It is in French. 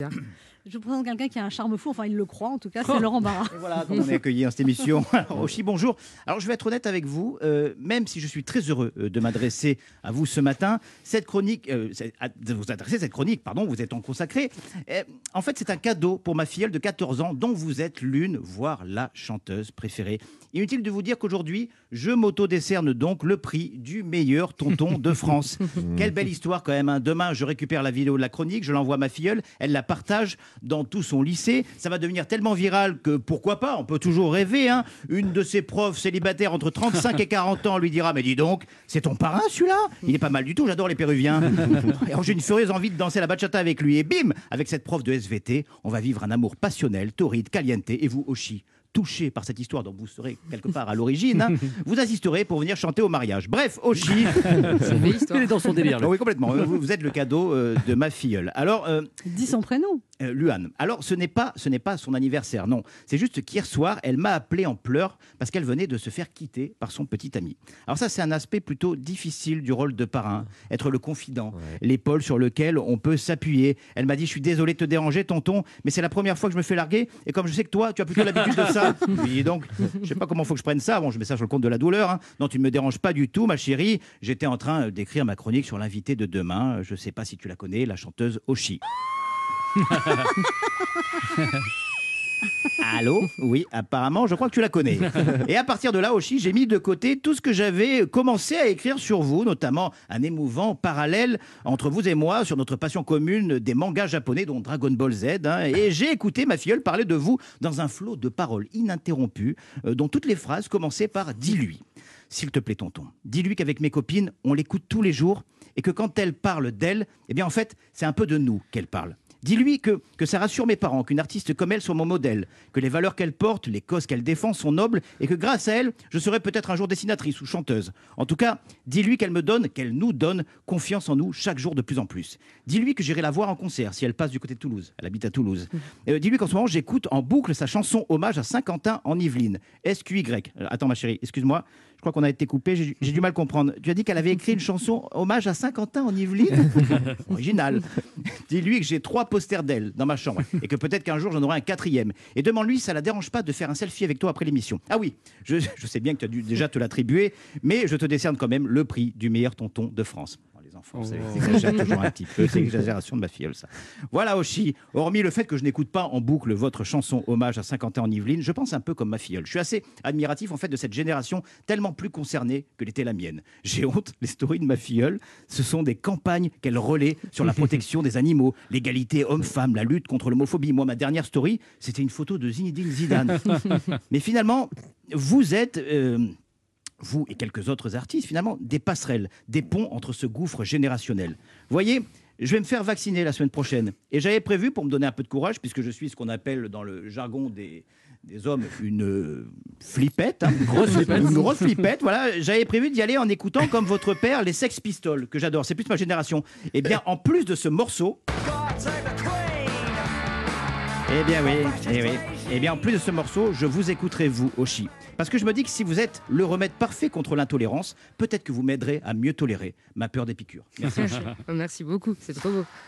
对。Je vous présente quelqu'un qui a un charme fou, enfin il le croit en tout cas, c'est Laurent Barra. Et voilà comment on est accueilli dans cette émission. Alors, Oshi, bonjour. Alors, je vais être honnête avec vous, euh, même si je suis très heureux euh, de m'adresser à vous ce matin, cette chronique, euh, de vous adresser cette chronique, pardon, vous êtes en consacré. Euh, en fait, c'est un cadeau pour ma filleule de 14 ans, dont vous êtes l'une, voire la chanteuse préférée. Inutile de vous dire qu'aujourd'hui, je m'auto-décerne donc le prix du meilleur tonton de France. Quelle belle histoire quand même. hein. Demain, je récupère la vidéo de la chronique, je l'envoie à ma filleule, elle la partage dans tout son lycée. Ça va devenir tellement viral que pourquoi pas, on peut toujours rêver. hein. Une de ses profs célibataires entre 35 et 40 ans lui dira Mais dis donc, c'est ton parrain celui-là? Il est pas mal du tout, j'adore les Péruviens. Alors, j'ai une furieuse envie de danser la bachata avec lui. Et bim Avec cette prof de SVT, on va vivre un amour passionnel, torride, caliente. Et vous, Oshi touché par cette histoire dont vous serez quelque part à l'origine, hein, vous assisterez pour venir chanter au mariage. Bref, Oshi, Il est dans son délire. Ah oui, complètement. Vous, vous êtes le cadeau euh, de ma filleule. Alors, euh, Dis son prénom. euh, Luan. Alors, ce n'est pas, ce n'est pas son anniversaire, non. C'est juste qu'hier soir, elle m'a appelé en pleurs parce qu'elle venait de se faire quitter par son petit ami. Alors ça, c'est un aspect plutôt difficile du rôle de parrain, être le confident, l'épaule sur lequel on peut s'appuyer. Elle m'a dit, je suis désolé de te déranger, tonton, mais c'est la première fois que je me fais larguer, et comme je sais que toi, tu as plutôt l'habitude de ça, dis donc, je sais pas comment faut que je prenne ça. Bon, je mets ça sur le compte de la douleur. hein. Non, tu ne me déranges pas du tout, ma chérie. J'étais en train d'écrire ma chronique sur l'invité de demain. Je sais pas si tu la connais, la chanteuse Oshi. Allô? Oui, apparemment, je crois que tu la connais. Et à partir de là, Oshi, j'ai mis de côté tout ce que j'avais commencé à écrire sur vous, notamment un émouvant parallèle entre vous et moi sur notre passion commune des mangas japonais, dont Dragon Ball Z. hein. et j'ai écouté ma filleule parler de vous dans un flot de paroles ininterrompues, euh, dont toutes les phrases commençaient par Dis-lui. S'il te plaît, tonton, dis-lui qu'avec mes copines, on l'écoute tous les jours et que quand elle parle d'elle, eh bien, en fait, c'est un peu de nous qu'elle parle. Dis-lui que, que ça rassure mes parents, qu'une artiste comme elle soit mon modèle, que les valeurs qu'elle porte, les causes qu'elle défend sont nobles et que grâce à elle, je serai peut-être un jour dessinatrice ou chanteuse. En tout cas, dis-lui qu'elle me donne, qu'elle nous donne confiance en nous chaque jour de plus en plus. Dis-lui que j'irai la voir en concert si elle passe du côté de Toulouse. Elle habite à Toulouse. Euh, dis-lui qu'en ce moment, j'écoute en boucle sa chanson Hommage à Saint-Quentin en Yvelines. S-Q-Y. Euh, Attends, ma chérie, excuse-moi. Je crois qu'on a été coupé, j'ai du mal à comprendre. Tu as dit qu'elle avait écrit une chanson hommage à Saint-Quentin en Yvelines? Original. Dis-lui que j'ai trois posters d'elle dans ma chambre et que peut-être qu'un jour j'en aurai un quatrième. Et demande-lui si ça la dérange pas de faire un selfie avec toi après l'émission. Ah oui, je, je sais bien que tu as dû déjà te l'attribuer, mais je te décerne quand même le prix du meilleur tonton de France. Oh, c'est j'exagère toujours un petit peu, c'est l'exagération de ma filleule, ça. Voilà, Oshi, hormis le fait que je n'écoute pas en boucle votre chanson Hommage à Saint-Quentin en Yvelines, je pense un peu comme ma filleule. Je suis assez admiratif en fait de cette génération tellement plus concernée que l'était la mienne. J'ai honte, les stories de ma filleule, ce sont des campagnes qu'elle relaie sur la protection des animaux, l'égalité homme-femme, la lutte contre l'homophobie. Moi, ma dernière story, c'était une photo de Zinedine Zidane. Mais finalement, vous êtes... euh, vous et quelques autres artistes, finalement, des passerelles, des ponts entre ce gouffre générationnel. Voyez, je vais me faire vacciner la semaine prochaine. Et j'avais prévu, pour me donner un peu de courage, puisque je suis ce qu'on appelle dans le jargon des, des hommes une euh, flippette, hein, une grosse flippette, une grosse flippette, voilà, j'avais prévu d'y aller en écoutant comme votre père les Sex Pistols, que j'adore, c'est plus ma génération. Et bien, en plus de ce morceau, eh bien oui, eh oui. Eh bien en plus de ce morceau, je vous écouterai vous, Oshi. Parce que je me dis que si vous êtes le remède parfait contre l'intolérance, peut-être que vous m'aiderez à mieux tolérer ma peur des piqûres. Merci. Beaucoup, c'est trop beau.